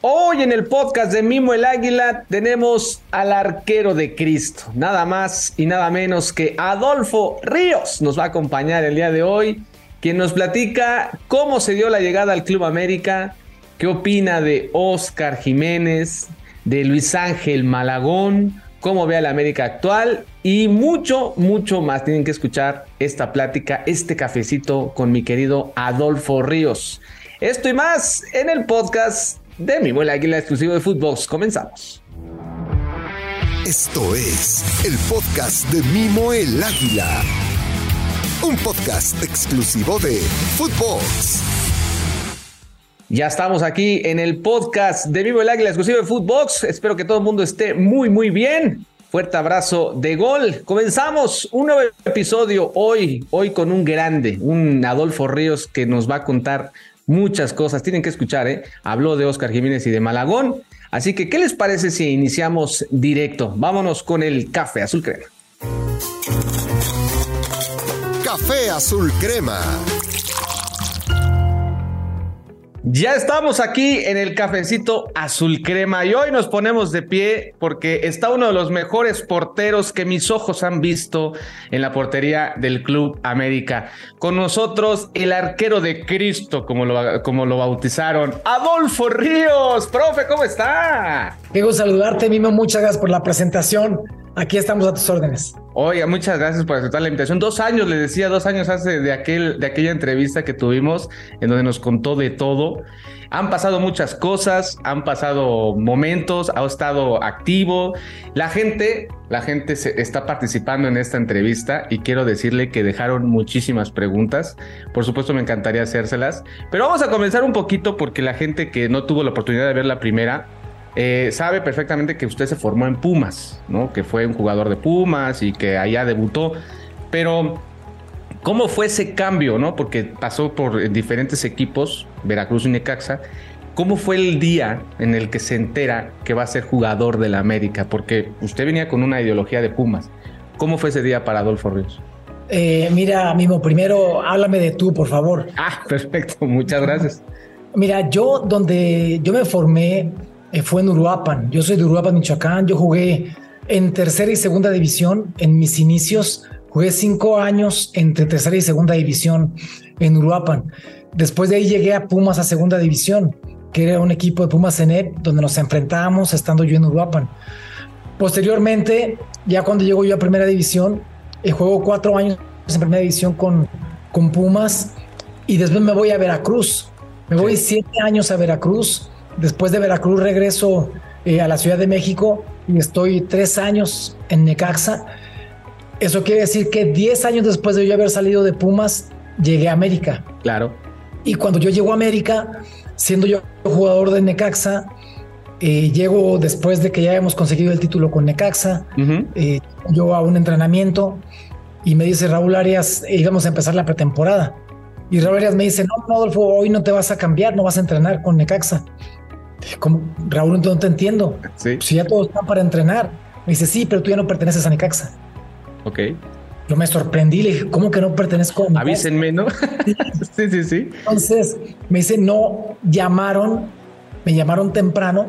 Hoy en el podcast de Mimo el Águila tenemos al arquero de Cristo, nada más y nada menos que Adolfo Ríos nos va a acompañar el día de hoy, quien nos platica cómo se dio la llegada al Club América, qué opina de Oscar Jiménez, de Luis Ángel Malagón, cómo ve a la América actual y mucho, mucho más. Tienen que escuchar esta plática, este cafecito con mi querido Adolfo Ríos. Esto y más en el podcast de Mi Buen Águila exclusivo de Footbox. Comenzamos. Esto es el podcast de Mimo el Águila. Un podcast exclusivo de Footbox. Ya estamos aquí en el podcast de Vivo el Águila exclusivo de Footbox. Espero que todo el mundo esté muy, muy bien. Fuerte abrazo de gol. Comenzamos un nuevo episodio hoy, hoy con un grande, un Adolfo Ríos que nos va a contar muchas cosas. Tienen que escuchar, ¿eh? Habló de Oscar Jiménez y de Malagón. Así que, ¿qué les parece si iniciamos directo? Vámonos con el café azul crema. Café azul crema. Ya estamos aquí en el cafecito azul crema y hoy nos ponemos de pie porque está uno de los mejores porteros que mis ojos han visto en la portería del Club América. Con nosotros el arquero de Cristo, como lo, como lo bautizaron, Adolfo Ríos. Profe, ¿cómo está? Quiero saludarte, Mimo. Muchas gracias por la presentación. Aquí estamos a tus órdenes. Oiga, muchas gracias por aceptar la invitación. Dos años, le decía, dos años hace de, aquel, de aquella entrevista que tuvimos en donde nos contó de todo. Han pasado muchas cosas, han pasado momentos, ha estado activo. La gente, la gente se está participando en esta entrevista y quiero decirle que dejaron muchísimas preguntas. Por supuesto, me encantaría hacérselas. Pero vamos a comenzar un poquito porque la gente que no tuvo la oportunidad de ver la primera, eh, sabe perfectamente que usted se formó en Pumas, ¿no? Que fue un jugador de Pumas y que allá debutó. Pero, ¿cómo fue ese cambio, no? Porque pasó por diferentes equipos, Veracruz y Necaxa. ¿Cómo fue el día en el que se entera que va a ser jugador de la América? Porque usted venía con una ideología de Pumas. ¿Cómo fue ese día para Adolfo Ríos? Eh, mira, Mimo, primero háblame de tú, por favor. Ah, perfecto, muchas gracias. Mira, yo donde yo me formé fue en Uruapan. Yo soy de Uruapan, Michoacán. Yo jugué en tercera y segunda división en mis inicios. Jugué cinco años entre tercera y segunda división en Uruapan. Después de ahí llegué a Pumas a segunda división, que era un equipo de Pumas Cenep, donde nos enfrentábamos estando yo en Uruapan. Posteriormente, ya cuando llego yo a primera división, eh, juego cuatro años en primera división con, con Pumas y después me voy a Veracruz. Me voy siete años a Veracruz Después de Veracruz regreso eh, a la Ciudad de México y estoy tres años en Necaxa. Eso quiere decir que diez años después de yo haber salido de Pumas, llegué a América. Claro. Y cuando yo llego a América, siendo yo jugador de Necaxa, eh, llego después de que ya hemos conseguido el título con Necaxa, eh, yo a un entrenamiento y me dice Raúl Arias, íbamos a empezar la pretemporada. Y Raúl Arias me dice, no, no, Adolfo, hoy no te vas a cambiar, no vas a entrenar con Necaxa. Raúl, no te entiendo. Si ya todos están para entrenar. Me dice, sí, pero tú ya no perteneces a Necaxa. Ok. Yo me sorprendí, le dije, ¿cómo que no pertenezco a Avísenme, ¿no? sí, sí, sí. Entonces me dice, no, llamaron, me llamaron temprano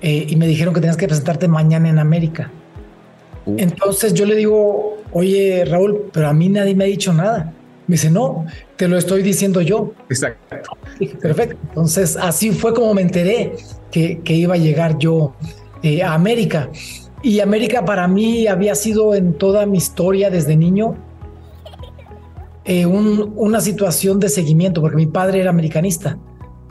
eh, y me dijeron que tenías que presentarte mañana en América. Entonces yo le digo, oye, Raúl, pero a mí nadie me ha dicho nada. Me dice, no, te lo estoy diciendo yo. Exacto. Perfecto. Entonces, así fue como me enteré que, iba a llegar yo eh, a América. Y América para mí había sido en toda mi historia desde niño eh, una situación de seguimiento, porque mi padre era americanista.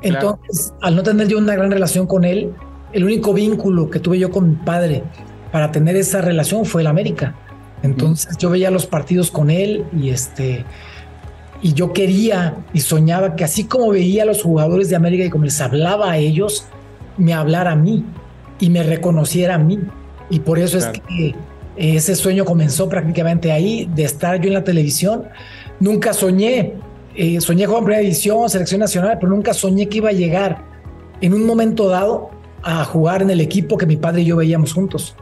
Entonces, al no tener yo una gran relación con él, el único vínculo que tuve yo con mi padre para tener esa relación fue el América. Entonces, yo veía los partidos con él y este y yo quería y soñaba que así como veía a los jugadores de América y como les hablaba a ellos, me hablara a mí y me reconociera a mí. Y por eso es que ese sueño comenzó prácticamente ahí, de estar yo en la televisión. Nunca soñé, eh, soñé con primera edición, selección nacional, pero nunca soñé que iba a llegar en un momento dado a jugar en el equipo que mi padre y yo veíamos juntos.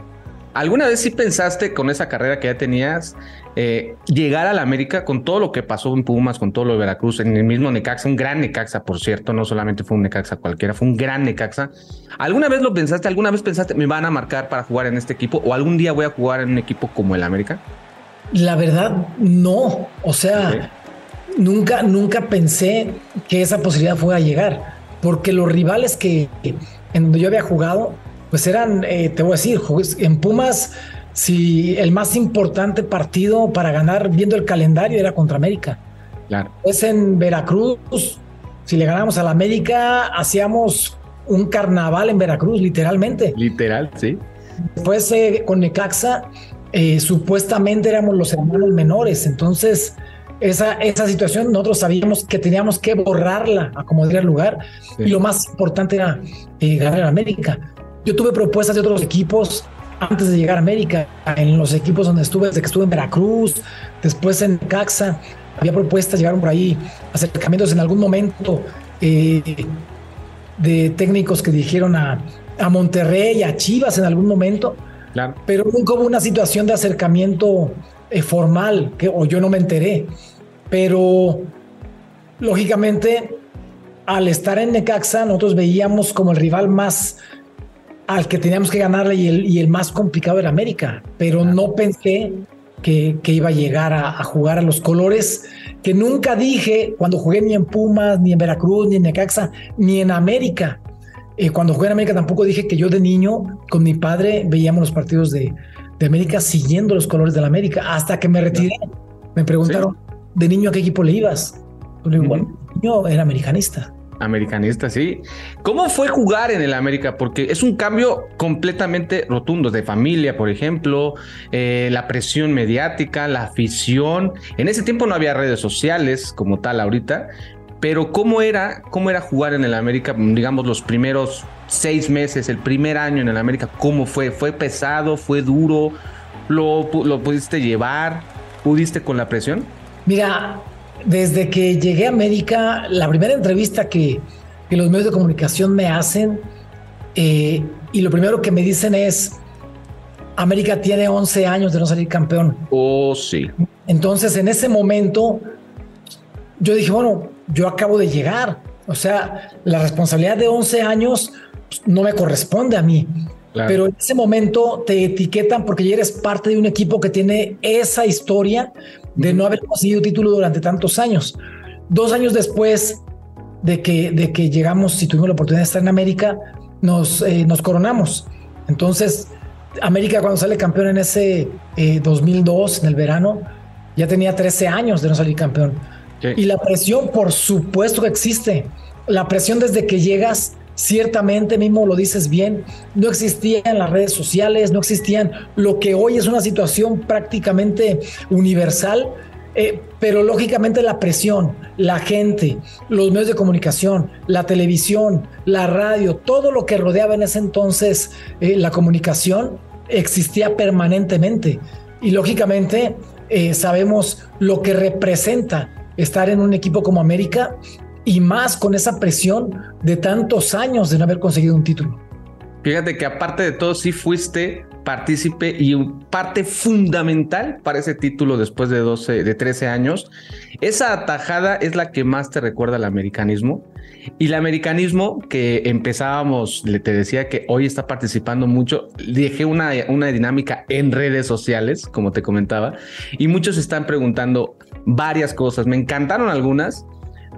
¿Alguna vez sí pensaste con esa carrera que ya tenías eh, llegar a la América con todo lo que pasó en Pumas, con todo lo de Veracruz, en el mismo Necaxa, un gran Necaxa, por cierto, no solamente fue un Necaxa cualquiera, fue un gran Necaxa. ¿Alguna vez lo pensaste? ¿Alguna vez pensaste me van a marcar para jugar en este equipo o algún día voy a jugar en un equipo como el América? La verdad, no. O sea, nunca, nunca pensé que esa posibilidad fuera a llegar, porque los rivales que en donde yo había jugado pues eran, eh, te voy a decir, en Pumas, si el más importante partido para ganar viendo el calendario era contra América. Claro. Pues en Veracruz, si le ganamos a la América, hacíamos un carnaval en Veracruz, literalmente. Literal, sí. Después eh, con Necaxa, eh, supuestamente éramos los hermanos menores, entonces esa, esa situación nosotros sabíamos que teníamos que borrarla a como el lugar y lo más importante era ganar a América. Yo tuve propuestas de otros equipos antes de llegar a América, en los equipos donde estuve, desde que estuve en Veracruz, después en Caxa, había propuestas, llegaron por ahí acercamientos en algún momento eh, de técnicos que dijeron a, a Monterrey, a Chivas en algún momento, claro. pero nunca hubo una situación de acercamiento eh, formal, que, o yo no me enteré, pero lógicamente al estar en Necaxa nosotros veíamos como el rival más al que teníamos que ganarle y el, y el más complicado era América, pero no pensé que, que, iba a llegar a, jugar a los colores que nunca dije cuando jugué ni en Pumas, ni en Veracruz, ni en Necaxa, ni en América. Eh, cuando jugué en América tampoco dije que yo de niño con mi padre veíamos los partidos de, de América siguiendo los colores de la América hasta que me retiré. Me preguntaron, ¿de niño a qué equipo le ibas? Yo era americanista. Americanista, sí. ¿Cómo fue jugar en el América? Porque es un cambio completamente rotundo, de familia, por ejemplo, eh, la presión mediática, la afición. En ese tiempo no había redes sociales como tal ahorita, pero ¿cómo era, cómo era jugar en el América, digamos, los primeros seis meses, el primer año en el América? ¿Cómo fue? ¿Fue pesado? ¿Fue duro? ¿Lo, lo pudiste llevar? ¿Pudiste con la presión? Mira, desde que llegué a América, la primera entrevista que, los medios de comunicación me hacen, eh, y lo primero que me dicen es, América tiene 11 años de no salir campeón. Oh, sí. Entonces, en ese momento, yo dije, bueno, yo acabo de llegar. O sea, la responsabilidad de 11 años pues, no me corresponde a mí. Pero en ese momento te etiquetan porque ya eres parte de un equipo que tiene esa historia de no haber conseguido título durante tantos años. Dos años después de que, de que llegamos y tuvimos la oportunidad de estar en América, nos, eh, nos coronamos. Entonces, América cuando sale campeón en ese 2002, eh, en el verano, ya tenía 13 años de no salir campeón. Y la presión, por supuesto que existe. La presión desde que llegas Ciertamente, mismo lo dices bien, no existían las redes sociales, no existían lo que hoy es una situación prácticamente universal, eh, pero lógicamente la presión, la gente, los medios de comunicación, la televisión, la radio, todo lo que rodeaba en ese entonces eh, la comunicación existía permanentemente. Y lógicamente eh, sabemos lo que representa estar en un equipo como América y más con esa presión de tantos años de no haber conseguido un título. Fíjate que aparte de todo, sí fuiste partícipe y parte fundamental para ese título después de 12, de 13 años. Esa atajada es la que más te recuerda al americanismo. Y el americanismo que empezábamos, te decía que hoy está participando mucho, dejé una, una dinámica en redes sociales, como te comentaba, y muchos están preguntando varias cosas. Me encantaron algunas,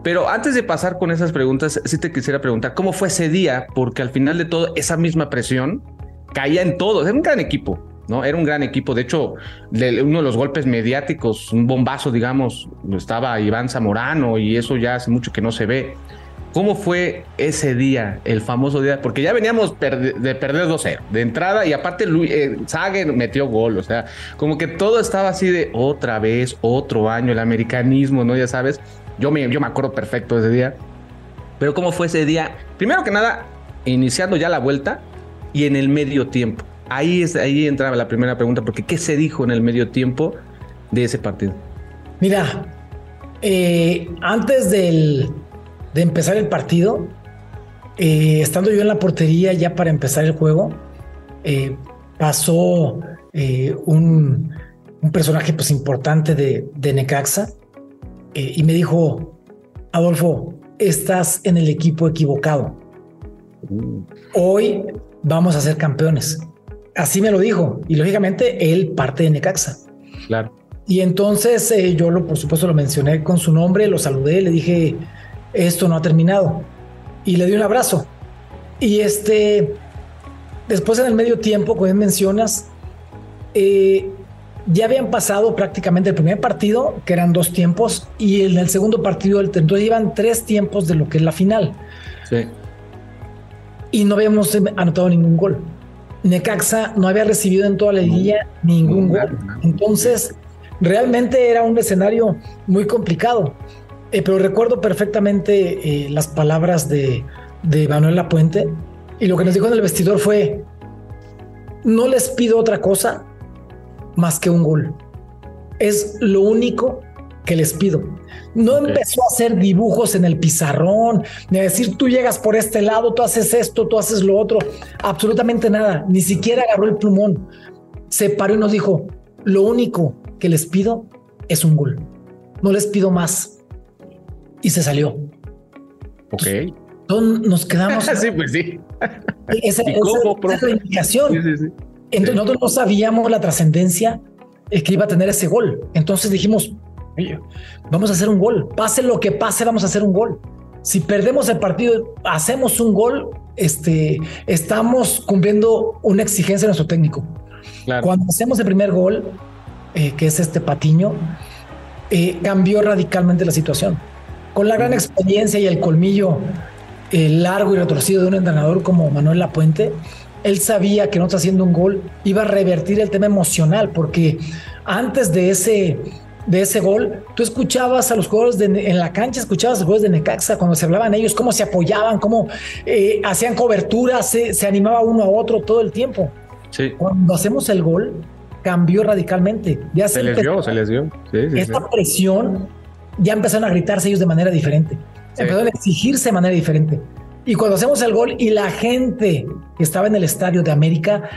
pero antes de pasar con esas preguntas, sí te quisiera preguntar cómo fue ese día, porque al final de todo, esa misma presión caía en todos. Era un gran equipo, ¿no? Era un gran equipo. De hecho, uno de los golpes mediáticos, un bombazo, digamos, estaba Iván Zamorano y eso ya hace mucho que no se ve. ¿Cómo fue ese día, el famoso día? Porque ya veníamos de perder 2-0 de entrada y aparte Luis, eh, metió gol, o sea, como que todo estaba así de otra vez, otro año, el americanismo, ¿no? Ya sabes. Yo me, yo me acuerdo perfecto de ese día. Pero ¿cómo fue ese día? Primero que nada, iniciando ya la vuelta y en el medio tiempo. Ahí, es, ahí entraba la primera pregunta, porque ¿qué se dijo en el medio tiempo de ese partido? Mira, eh, antes del, de empezar el partido, eh, estando yo en la portería ya para empezar el juego, eh, pasó eh, un, un, personaje pues importante de, de Necaxa eh, y me dijo, Adolfo, estás en el equipo equivocado. Mm. Hoy vamos a ser campeones. Así me lo dijo. Y lógicamente él parte de Necaxa. Claro. Y entonces eh, yo lo, por supuesto lo mencioné con su nombre, lo saludé, le dije, esto no ha terminado. Y le di un abrazo. Y este, después en el medio tiempo, como mencionas, eh, ya habían pasado prácticamente el primer partido, que eran dos tiempos, y en el segundo partido, entonces iban tres tiempos de lo que es la final. Sí. Y no habíamos anotado ningún gol. Necaxa no había recibido en toda la liguilla ningún gol. Entonces, realmente era un escenario muy complicado. Eh, pero recuerdo perfectamente eh, las palabras de, de Manuel Lapuente y lo que nos dijo en el vestidor fue, no les pido otra cosa más que un gol. Es lo único que les pido. No empezó a hacer dibujos en el pizarrón, ni a decir tú llegas por este lado, tú haces esto, tú haces lo otro, absolutamente nada, ni siquiera agarró el plumón. Se paró y nos dijo, lo único que les pido es un gol. No les pido más. Y se salió. Ok. Entonces, nos quedamos. sí, pues sí. Esa, es la indicación. Entonces, nosotros no sabíamos la trascendencia que iba a tener ese gol. Entonces dijimos, vamos a hacer un gol. Pase lo que pase, vamos a hacer un gol. Si perdemos el partido, hacemos un gol, este, estamos cumpliendo una exigencia de nuestro técnico. Cuando hacemos el primer gol, eh, que es este Patiño, eh, cambió radicalmente la situación. Con la gran experiencia y el colmillo eh, largo y retorcido de un entrenador como Manuel Lapuente, él sabía que no está haciendo un gol iba a revertir el tema emocional, porque antes de ese de ese gol, tú escuchabas a los jugadores en la cancha, escuchabas a los jugadores de Necaxa cuando se hablaban ellos, cómo se apoyaban, cómo eh, hacían cobertura, se, se, animaba uno a otro todo el tiempo. Sí. Cuando hacemos el gol, cambió radicalmente. Ya se, les dio, se les dio. esta presión ya empezaron a gritarse ellos de manera diferente. Empezaron a exigirse de manera diferente. Y cuando hacemos el gol y la gente que estaba en el estadio de América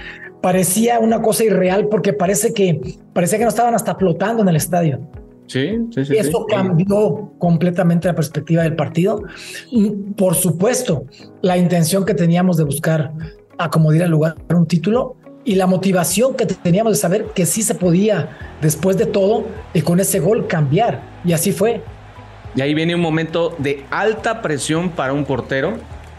parecía una cosa irreal porque parece que parecía que no estaban hasta flotando en el estadio. Sí, sí, sí. Y eso cambió completamente la perspectiva del partido. Por supuesto, la intención que teníamos de buscar acomodar al lugar un título y la motivación que teníamos de saber que sí se podía, después de todo, y con ese gol cambiar. Y así fue. Y ahí viene un momento de alta presión para un portero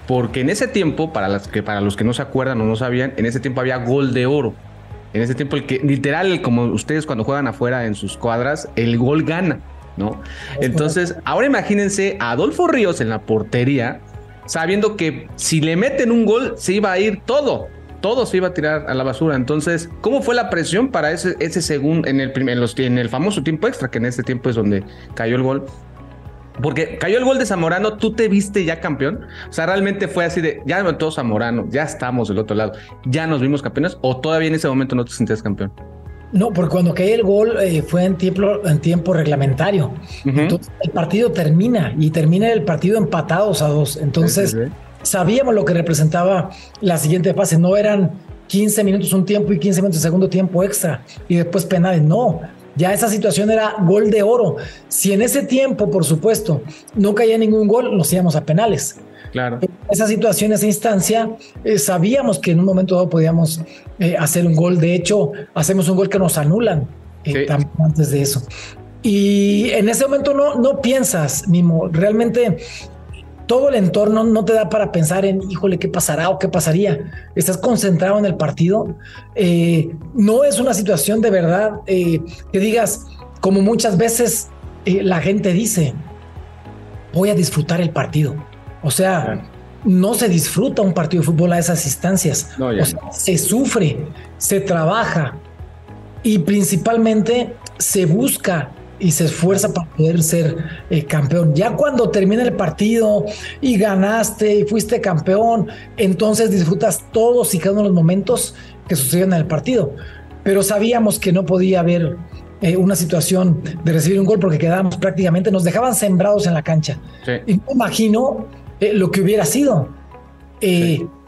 porque en ese tiempo, para, las que, para los que no se acuerdan o no sabían, en ese tiempo había gol de oro. En ese tiempo, el que literal, como ustedes cuando juegan afuera en sus cuadras, el gol gana, ¿no? Entonces, ahora imagínense a Adolfo Ríos en la portería, sabiendo que si le meten un gol, se iba a ir todo, todo se iba a tirar a la basura. Entonces, ¿cómo fue la presión para ese, ese segundo, en el, en, los, en el famoso tiempo extra, que en ese tiempo es donde cayó el gol? Porque cayó el gol de Zamorano, tú te viste ya campeón. O sea, realmente fue así de ya todo Zamorano, ya estamos del otro lado, ya nos vimos campeones, o todavía en ese momento no te sentías campeón. No, porque cuando cae el gol eh, fue en tiempo, en tiempo reglamentario. Entonces el partido termina y termina el partido empatados a dos. Entonces sabíamos lo que representaba la siguiente fase. No eran 15 minutos un tiempo y 15 minutos segundo tiempo extra y después penales. No, ya esa situación era gol de oro. Si en ese tiempo, por supuesto, no caía ningún gol, nos íbamos a penales. Claro. Esa situación, esa instancia, eh, sabíamos que en un momento dado podíamos eh, hacer un gol. De hecho, hacemos un gol que nos anulan eh, también antes de eso. Y en ese momento no, no piensas, Mimo, realmente todo el entorno no te da para pensar en, híjole, ¿qué pasará o qué pasaría? Estás concentrado en el partido. Eh, no es una situación de verdad eh, que digas, como muchas veces eh, la gente dice, voy a disfrutar el partido. O sea, no se disfruta un partido de fútbol a esas instancias. se sufre, se trabaja y principalmente se busca y se esfuerza para poder ser eh, campeón. Ya cuando termina el partido y ganaste y fuiste campeón, entonces disfrutas todos y cada uno de los momentos que sucedieron en el partido. Pero sabíamos que no podía haber eh, una situación de recibir un gol porque quedábamos prácticamente, nos dejaban sembrados en la cancha. Y me imagino eh, lo que hubiera sido.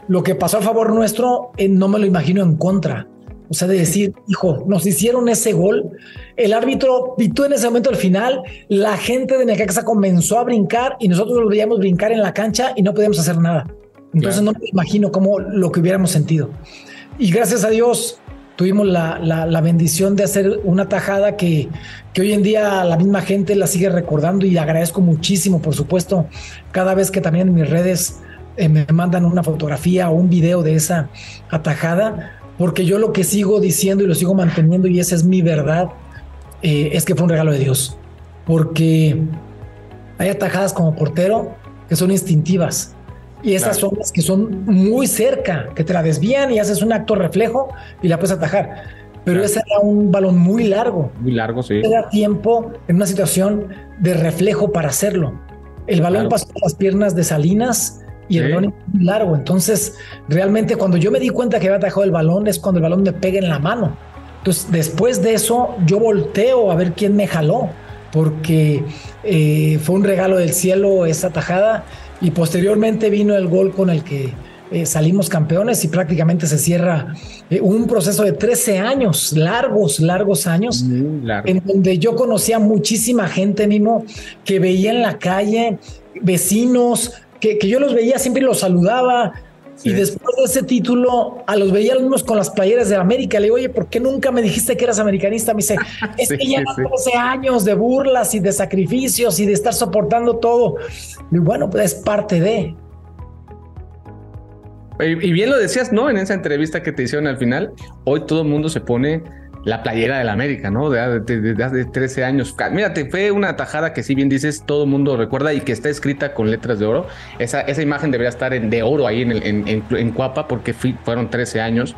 Lo que pasó a favor nuestro, no me lo imagino en contra O sea, de decir, hijo, nos hicieron ese gol, el árbitro pitó en ese momento al final, la gente de Necaxa comenzó a brincar y nosotros lo veíamos brincar en la cancha y no podíamos hacer nada. Entonces no me imagino cómo lo que hubiéramos sentido. Y gracias a Dios tuvimos la, la, bendición de hacer una tajada que, que hoy en día la misma gente la sigue recordando y agradezco muchísimo, por supuesto, cada vez que también en mis redes eh, me mandan una fotografía o un video de esa atajada, porque yo lo que sigo diciendo y lo sigo manteniendo y esa es mi verdad, eh, es que fue un regalo de Dios, porque hay atajadas como portero que son instintivas y esas son las que son muy cerca, que te la desvían y haces un acto reflejo y la puedes atajar. Pero ese era un balón muy largo. Muy largo, sí. Era tiempo en una situación de reflejo para hacerlo. El balón pasó por las piernas de Salinas y el balón es muy largo. Entonces, realmente cuando yo me di cuenta que había atajado el balón es cuando el balón me pega en la mano. Entonces, después de eso, yo volteo a ver quién me jaló, porque eh, fue un regalo del cielo esa tajada y posteriormente vino el gol con el que eh, salimos campeones y prácticamente se cierra eh, un proceso de 13 años, largos, largos años, en donde yo conocía muchísima gente, mismo que veía en la calle, vecinos, que, que yo los veía, siempre los saludaba, y después de ese título, a los veía los mismos con las playeras de América. Le digo, oye, ¿por qué nunca me dijiste que eras americanista? Me dice, es que ya 12 años de burlas y de sacrificios y de estar soportando todo. Y bueno, pues es parte de. Y bien lo decías, ¿no? En esa entrevista que te hicieron al final, hoy todo el mundo se pone la playera del América, ¿no? De, hace 13 años. Mírate, fue una tajada que si bien dices, todo el mundo recuerda y que está escrita con letras de oro. Esa, esa imagen debería estar en, de oro ahí en, el, en, Cuapa porque fueron 13 años.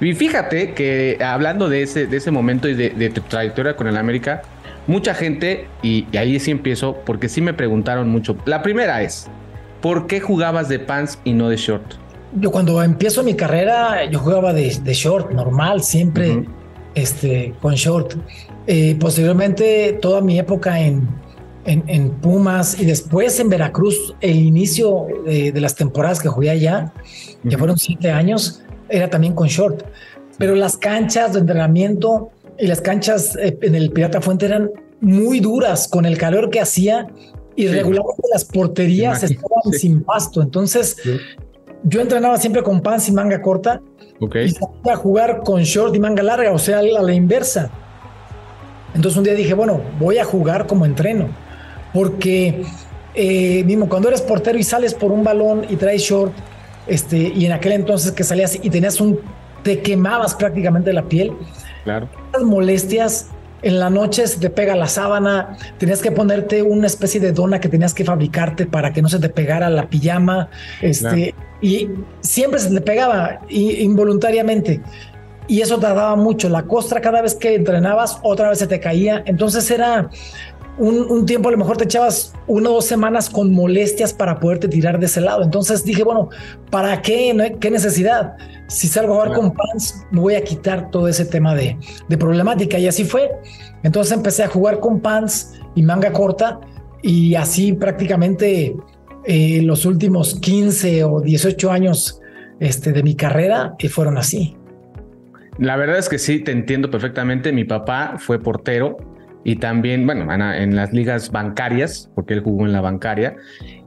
Y fíjate que hablando de ese, de ese momento y de, tu trayectoria con el América, mucha gente, y, ahí sí empiezo, porque sí me preguntaron mucho. La primera es, ¿por qué jugabas de pants y no de short? Yo cuando empiezo mi carrera, yo jugaba de, short, normal, siempre este, con short. Eh, posteriormente, toda mi época en, en, Pumas y después en Veracruz, el inicio de, las temporadas que jugué allá, que fueron siete años, era también con short. Pero las canchas de entrenamiento y las canchas eh, en el Pirata Fuente eran muy duras con el calor que hacía y regularmente las porterías estaban sin pasto. Entonces, yo entrenaba siempre con pants y manga corta y salía a jugar con short y manga larga, o sea, a la inversa. Entonces un día dije, bueno, voy a jugar como entreno, porque eh, mismo cuando eres portero y sales por un balón y traes short, este, y en aquel entonces que salías y tenías un, te quemabas prácticamente la piel. Claro. Las molestias en la noche se te pega la sábana, tenías que ponerte una especie de dona que tenías que fabricarte para que no se te pegara la pijama, este, y siempre se te pegaba involuntariamente. Y eso tardaba mucho. La costra, cada vez que entrenabas, otra vez se te caía. Entonces era un, tiempo, a lo mejor te echabas una o dos semanas con molestias para poderte tirar de ese lado. Entonces dije, bueno, ¿para qué? ¿Qué necesidad? Si salgo a jugar con pants, me voy a quitar todo ese tema de, de problemática. Y así fue. Entonces empecé a jugar con pants y manga corta. Y así prácticamente eh, los últimos 15 o 18 años este, de mi carrera que fueron así. La verdad es que sí, te entiendo perfectamente. Mi papá fue portero y también, bueno, en las ligas bancarias, porque él jugó en la bancaria.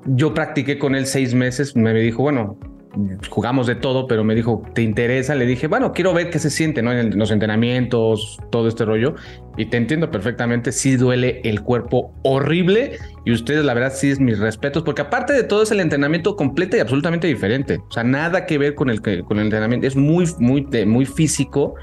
Yo practiqué con él seis meses, me dijo, bueno, jugamos de todo, pero me dijo, ¿te interesa? Le dije, bueno, quiero ver qué se siente, ¿no? En los entrenamientos, todo este rollo. Y te entiendo perfectamente, sí duele el cuerpo horrible. Y ustedes, la verdad, sí es mis respetos, porque aparte de todo es el entrenamiento completo y absolutamente diferente. O sea, nada que ver con el, con el entrenamiento. Es muy, muy, muy físico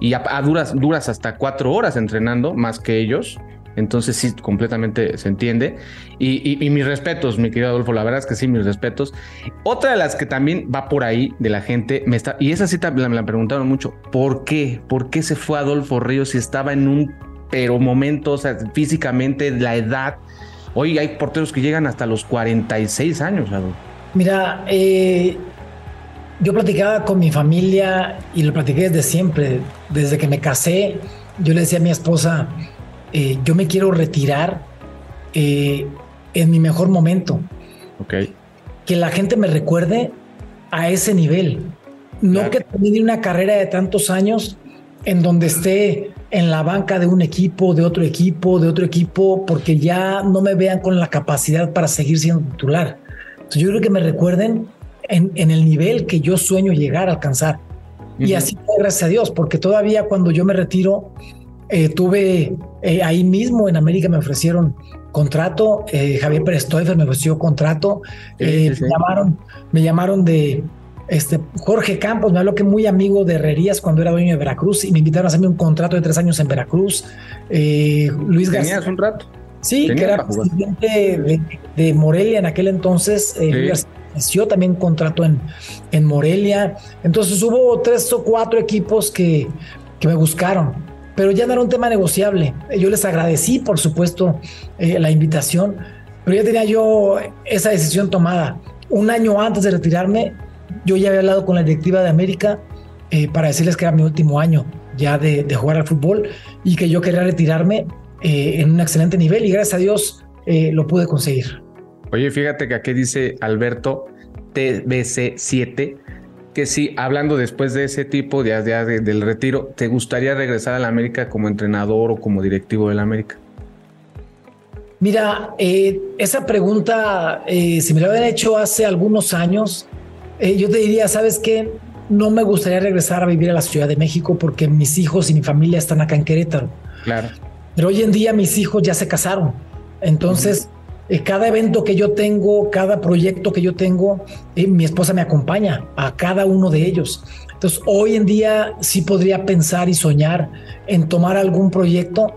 y a, duras, duras hasta cuatro horas entrenando más que ellos. Entonces sí, completamente se entiende. Y, mis respetos, mi querido Adolfo, la verdad es que sí, mis respetos. Otra de las que también va por ahí de la gente, me está, y esa sí me la preguntaron mucho, ¿por qué? ¿Por qué se fue Adolfo Ríos si estaba en un pero momento, o sea, físicamente, la edad? Hoy hay porteros que llegan hasta los 46 años, Adolfo. Mira, eh, yo platicaba con mi familia y lo platiqué desde siempre, desde que me casé, yo le decía a mi esposa, eh, yo me quiero retirar eh, en mi mejor momento. Ok. Que la gente me recuerde a ese nivel. No que termine una carrera de tantos años en donde esté en la banca de un equipo, de otro equipo, de otro equipo, porque ya no me vean con la capacidad para seguir siendo titular. Entonces yo creo que me recuerden en, en el nivel que yo sueño llegar a alcanzar. Y así fue, gracias a Dios, porque todavía cuando yo me retiro, eh, tuve eh, ahí mismo en América me ofrecieron contrato, eh, Javier Pérez Toifer me ofreció contrato, Me, llamaron, me llamaron de este, Jorge Campos, me habló que muy amigo de Herrerías cuando era dueño de Veracruz y me invitaron a hacerme un contrato de tres años en Veracruz. Luis García. ¿Tenías un rato? Sí, que era presidente de, Morelia en aquel entonces. Luis yo también contrato en, en Morelia. Entonces hubo tres o cuatro equipos que, que me buscaron, pero ya no era un tema negociable. Yo les agradecí, por supuesto, eh, la invitación, pero ya tenía yo esa decisión tomada. Un año antes de retirarme, yo ya había hablado con la directiva de América eh, para decirles que era mi último año ya de, de jugar al fútbol y que yo quería retirarme eh, en un excelente nivel y gracias a Dios lo pude conseguir. Oye, fíjate que aquí dice Alberto TBC7 que si hablando después de ese tipo de, de, del retiro, ¿te gustaría regresar a la América como entrenador o como directivo de la América? Mira, eh, esa pregunta, eh, si me la habían hecho hace algunos años, eh, yo te diría, ¿sabes qué? No me gustaría regresar a vivir a la Ciudad de México porque mis hijos y mi familia están acá en Querétaro. Claro. Pero hoy en día mis hijos ya se casaron. Entonces, eh, cada evento que yo tengo, cada proyecto que yo tengo, eh, mi esposa me acompaña a cada uno de ellos. Entonces, hoy en día sí podría pensar y soñar en tomar algún proyecto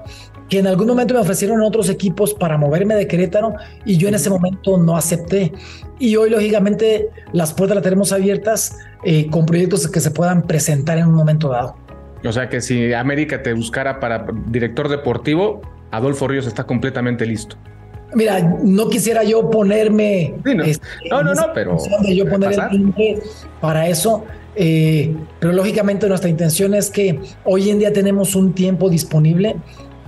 que en algún momento me ofrecieron otros equipos para moverme de Querétaro y yo en ese momento no acepté. Y hoy, lógicamente, las puertas las tenemos abiertas eh, con proyectos que se puedan presentar en un momento dado. O sea que si América te buscara para director deportivo, Adolfo Ríos está completamente listo. Mira, no quisiera yo ponerme. Este, no. no, no, pero. De yo poner el para eso. Eh, pero lógicamente nuestra intención es que hoy en día tenemos un tiempo disponible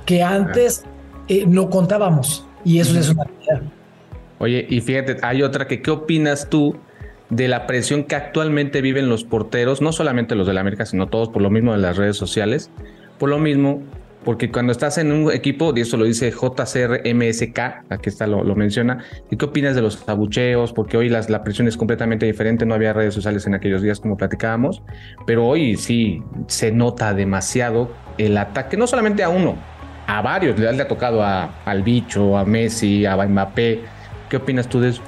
que antes eh, no contábamos. Y eso es una realidad. Oye, y fíjate, hay otra que, ¿qué opinas tú de la presión que actualmente viven los porteros, no solamente los de la América, sino todos por lo mismo de las redes sociales? Por lo mismo, porque cuando estás en un equipo, y eso lo dice JCRMSK, aquí está lo, menciona, ¿y qué opinas de los abucheos? Porque hoy la presión es completamente diferente, no había redes sociales en aquellos días como platicábamos, pero hoy sí se nota demasiado el ataque, no solamente a uno, a varios, le, ha tocado a, al bicho, a Messi, a Mbappé, ¿qué opinas tú de eso?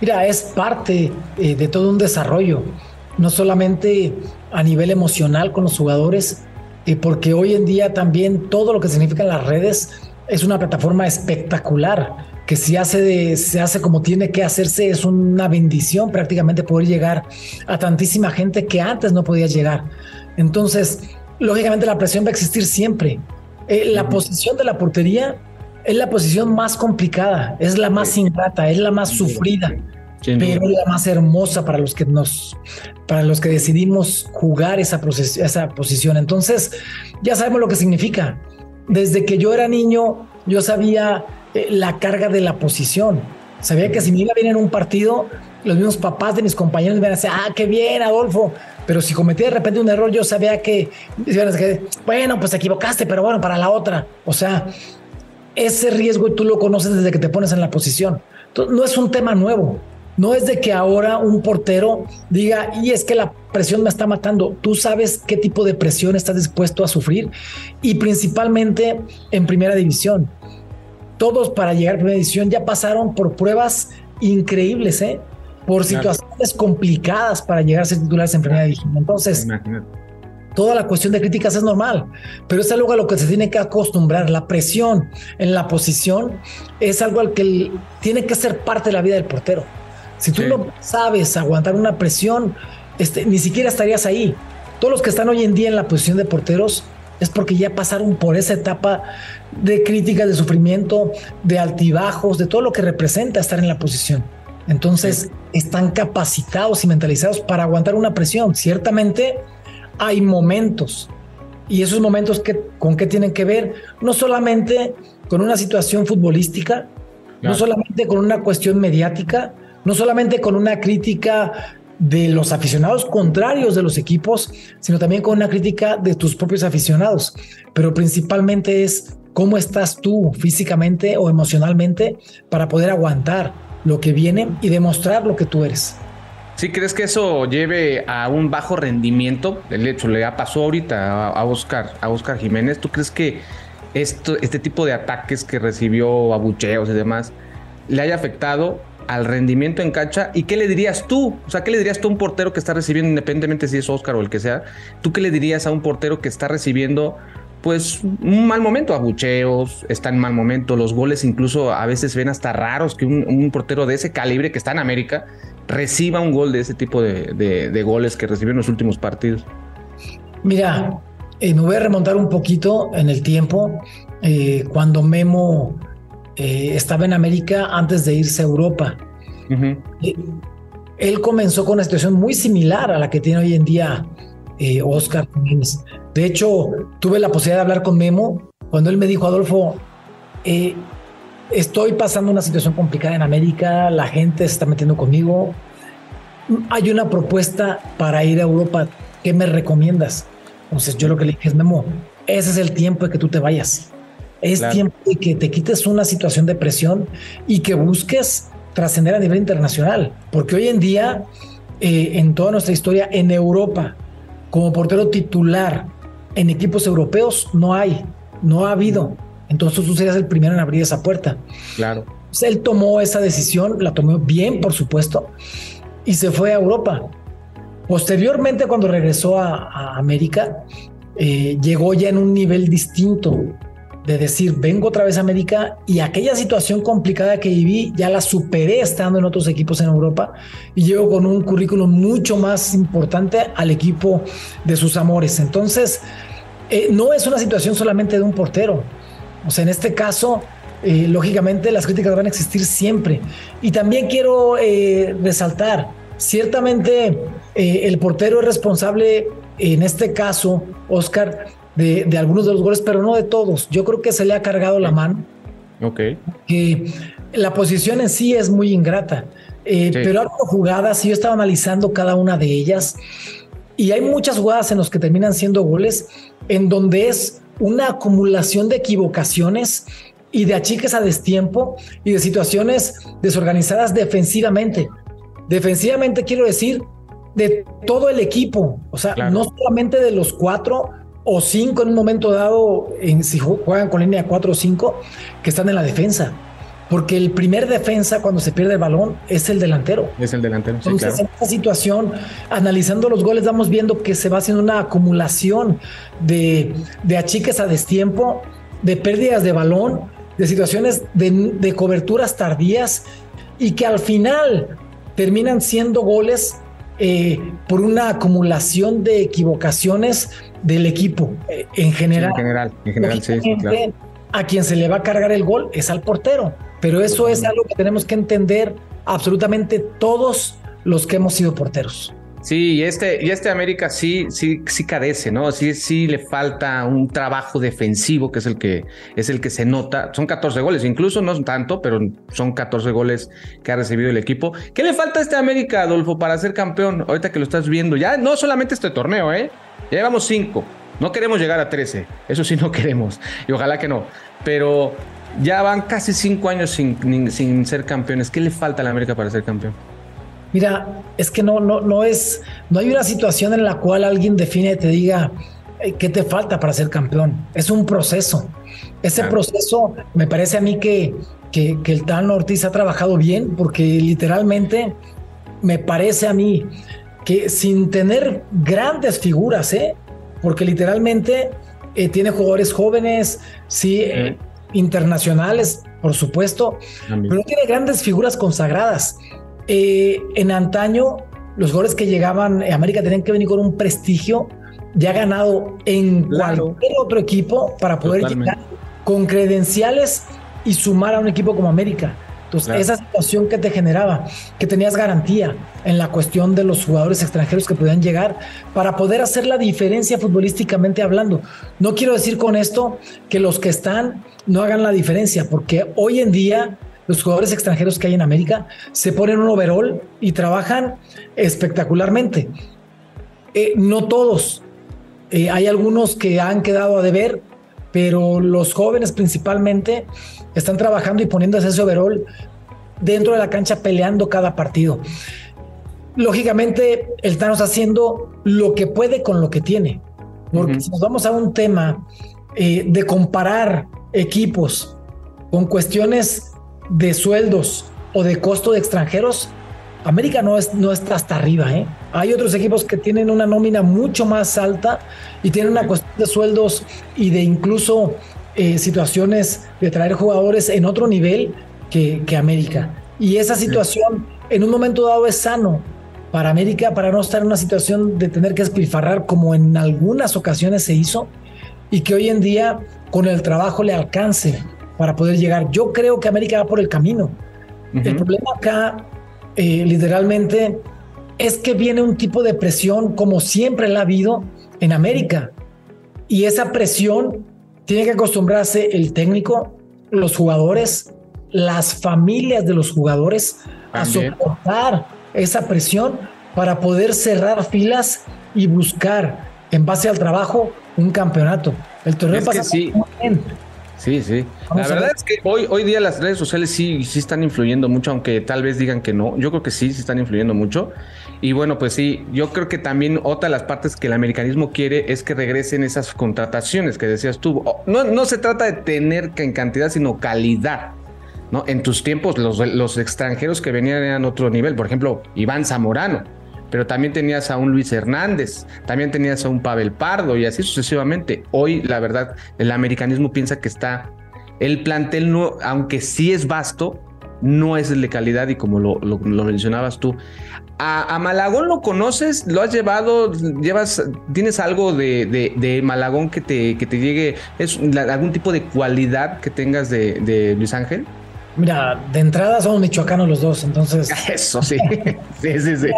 Mira, es parte eh, de todo un desarrollo, no solamente a nivel emocional con los jugadores, y porque hoy en día también todo lo que significan las redes es una plataforma espectacular que si hace de, se hace como tiene que hacerse es una bendición prácticamente poder llegar a tantísima gente que antes no podía llegar. Entonces, lógicamente la presión va a existir siempre. Eh, la posición de la portería es la posición más complicada, es la más ingrata, es la más sufrida pero la más hermosa para los que nos, para los que decidimos jugar esa, esa posición. Entonces, ya sabemos lo que significa. Desde que yo era niño, yo sabía eh, la carga de la posición. Sabía que si me iba bien en un partido, los mismos papás de mis compañeros me iban a decir, ah, qué bien, Adolfo. Pero si cometía de repente un error, yo sabía que, bueno, pues te equivocaste, pero bueno, para la otra. O sea, ese riesgo tú lo conoces desde que te pones en la posición. Entonces, no es un tema nuevo. No es de que ahora un portero diga, y es que la presión me está matando. Tú sabes qué tipo de presión estás dispuesto a sufrir y principalmente en primera división. Todos para llegar a primera división ya pasaron por pruebas increíbles, ¿eh? por situaciones complicadas para llegar a ser titulares en primera división. Entonces, toda la cuestión de críticas es normal, pero es algo a lo que se tiene que acostumbrar. La presión en la posición es algo al que tiene que ser parte de la vida del portero. Si tú no sabes aguantar una presión, este, ni siquiera estarías ahí. Todos los que están hoy en día en la posición de porteros es porque ya pasaron por esa etapa de crítica, de sufrimiento, de altibajos, de todo lo que representa estar en la posición. Entonces están capacitados y mentalizados para aguantar una presión. Ciertamente hay momentos y esos momentos que, con qué tienen que ver, no solamente con una situación futbolística, no solamente con una cuestión mediática, no solamente con una crítica de los aficionados contrarios de los equipos, sino también con una crítica de tus propios aficionados. Pero principalmente es cómo estás tú físicamente o emocionalmente para poder aguantar lo que viene y demostrar lo que tú eres. ¿Sí crees que eso lleve a un bajo rendimiento? El hecho le ha pasado ahorita a, Oscar, a Oscar Jiménez. ¿Tú crees que esto, este tipo de ataques que recibió, abucheos y demás, le haya afectado al rendimiento en cancha? ¿Y qué le dirías tú? O sea, ¿qué le dirías tú a un portero que está recibiendo, independientemente si es Oscar o el que sea? ¿Tú qué le dirías a un portero que está recibiendo pues un mal momento, abucheos, está en mal momento, los goles incluso a veces ven hasta raros que un, portero de ese calibre que está en América reciba un gol de ese tipo de, goles que recibió en los últimos partidos. Mira, eh, me voy a remontar un poquito en el tiempo, eh, cuando Memo eh, estaba en América antes de irse a Europa. él comenzó con una situación muy similar a la que tiene hoy en día Oscar De hecho, tuve la posibilidad de hablar con Memo cuando él me dijo, Adolfo, estoy pasando una situación complicada en América, la gente se está metiendo conmigo. Hay una propuesta para ir a Europa, ¿qué me recomiendas? Entonces yo lo que le dije es, Memo, ese es el tiempo de que tú te vayas. Es tiempo de que te quites una situación de presión y que busques trascender a nivel internacional. Porque hoy en día, eh, en toda nuestra historia, en Europa, como portero titular en equipos europeos, no hay, no ha habido. Entonces tú serías el primero en abrir esa puerta. Claro. él tomó esa decisión, la tomó bien, por supuesto, y se fue a Europa. Posteriormente, cuando regresó a, América, eh, llegó ya en un nivel distinto de decir, vengo otra vez a América y aquella situación complicada que viví ya la superé estando en otros equipos en Europa y llego con un currículum mucho más importante al equipo de sus amores. Entonces, eh, no es una situación solamente de un portero, o sea, en este caso, eh, lógicamente las críticas van a existir siempre. Y también quiero eh, resaltar, ciertamente el portero es responsable, en este caso, Oscar, de, algunos de los goles, pero no de todos. Yo creo que se le ha cargado la mano. Ok. Que la posición en sí es muy ingrata. Pero hay jugadas, y yo estaba analizando cada una de ellas, y hay muchas jugadas en las que terminan siendo goles, en donde es una acumulación de equivocaciones y de achiques a destiempo y de situaciones desorganizadas defensivamente. Defensivamente quiero decir de todo el equipo, o sea, no solamente de los cuatro o cinco en un momento dado, en, si juegan con línea cuatro o cinco, que están en la defensa. Porque el primer defensa cuando se pierde el balón es el delantero. Es el delantero. Entonces, en esta situación, analizando los goles, vamos viendo que se va haciendo una acumulación de, de achiques a destiempo, de pérdidas de balón, de situaciones de, coberturas tardías y que al final terminan siendo goles eh, por una acumulación de equivocaciones del equipo eh, en general. en general, en general, sí, claro. A quien se le va a cargar el gol es al portero. Pero eso es algo que tenemos que entender absolutamente todos los que hemos sido porteros. Sí, y este, y este América sí, sí, sí carece, ¿no? Sí, sí le falta un trabajo defensivo que es el que es el que se nota. Son 14 goles, incluso no tanto, pero son 14 goles que ha recibido el equipo. ¿Qué le falta a este América, Adolfo, para ser campeón? Ahorita que lo estás viendo, ya no solamente este torneo, ¿eh? Ya llevamos 5. No queremos llegar a 13, eso sí no queremos, y ojalá que no. Pero ya van casi cinco años sin, sin ser campeones. ¿Qué le falta a la América para ser campeón? Mira, es que no, no, no es, no hay una situación en la cual alguien define y te diga qué te falta para ser campeón. Es un proceso. Ese proceso me parece a mí que, que, que el Tan Ortiz ha trabajado bien porque literalmente me parece a mí que sin tener grandes figuras, ¿eh? porque literalmente eh, tiene jugadores jóvenes, sí, eh, internacionales, por supuesto, pero tiene grandes figuras consagradas. Eh, en antaño, los goles que llegaban a América tenían que venir con un prestigio ya ganado en cualquier otro equipo para poder llegar con credenciales y sumar a un equipo como América. Entonces, esa situación que te generaba, que tenías garantía en la cuestión de los jugadores extranjeros que podían llegar para poder hacer la diferencia futbolísticamente hablando. No quiero decir con esto que los que están no hagan la diferencia, porque hoy en día los jugadores extranjeros que hay en América se ponen un overall y trabajan espectacularmente. Eh, no todos, eh, hay algunos que han quedado a deber, pero los jóvenes principalmente están trabajando y poniendo ese overall dentro de la cancha peleando cada partido. Lógicamente, el Tano está haciendo lo que puede con lo que tiene. Porque si nos vamos a un tema eh, de comparar equipos con cuestiones de sueldos o de costo de extranjeros, América no, es, no está hasta arriba. ¿eh? Hay otros equipos que tienen una nómina mucho más alta y tienen una cuestión de sueldos y de incluso eh, situaciones de traer jugadores en otro nivel que, que América. Y esa situación en un momento dado es sano para América para no estar en una situación de tener que despilfarrar como en algunas ocasiones se hizo y que hoy en día con el trabajo le alcance para poder llegar. Yo creo que América va por el camino. El problema acá, eh, literalmente, es que viene un tipo de presión como siempre la ha habido en América. Y esa presión tiene que acostumbrarse el técnico, los jugadores, las familias de los jugadores a soportar esa presión para poder cerrar filas y buscar, en base al trabajo, un campeonato. El torneo pasa sí. Sí, sí. La verdad es que hoy, hoy día las redes sociales sí, sí están influyendo mucho, aunque tal vez digan que no. Yo creo que sí, sí están influyendo mucho. Y bueno, pues sí, yo creo que también otra de las partes que el americanismo quiere es que regresen esas contrataciones que decías tú. No, no se trata de tener que en cantidad, sino calidad. ¿no? En tus tiempos los, los extranjeros que venían eran otro nivel, por ejemplo, Iván Zamorano, pero también tenías a un Luis Hernández, también tenías a un Pavel Pardo y así sucesivamente. Hoy, la verdad, el americanismo piensa que está, el plantel, no, aunque sí es vasto, no es el de calidad y como lo, lo, mencionabas tú. A, Malagón lo conoces, lo has llevado, llevas, tienes algo de, de, Malagón que te, que te llegue, es algún tipo de cualidad que tengas de, de Luis Ángel. Mira, de entrada somos michoacanos los dos, entonces. Eso sí. sí, sí, sí.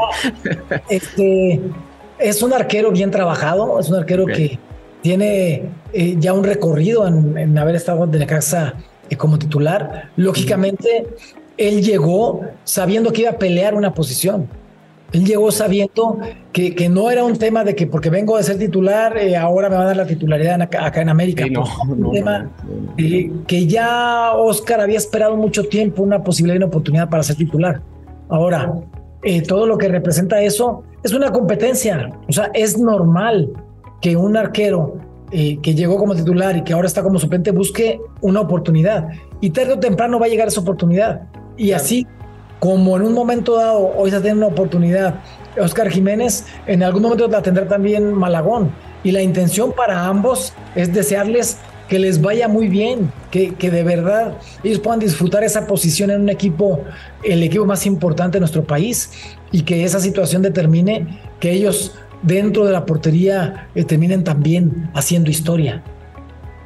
Este es un arquero bien trabajado, es un arquero que tiene eh, ya un recorrido en, haber estado de la casa eh, como titular. Lógicamente, él llegó sabiendo que iba a pelear una posición. Él llegó sabiendo que, que, no era un tema de que porque vengo de ser titular, eh, ahora me va a dar la titularidad acá, en América. no, un tema que ya Oscar había esperado mucho tiempo una posibilidad y una oportunidad para ser titular. Ahora, eh, todo lo que representa eso es una competencia. O sea, es normal que un arquero eh, que llegó como titular y que ahora está como suplente busque una oportunidad. Y tarde o temprano va a llegar esa oportunidad. Y así como en un momento dado hoy se tiene una oportunidad Oscar Jiménez, en algún momento la tendrá también Malagón. Y la intención para ambos es desearles que les vaya muy bien, que, que, de verdad ellos puedan disfrutar esa posición en un equipo, el equipo más importante de nuestro país, y que esa situación determine que ellos dentro de la portería eh, terminen también haciendo historia.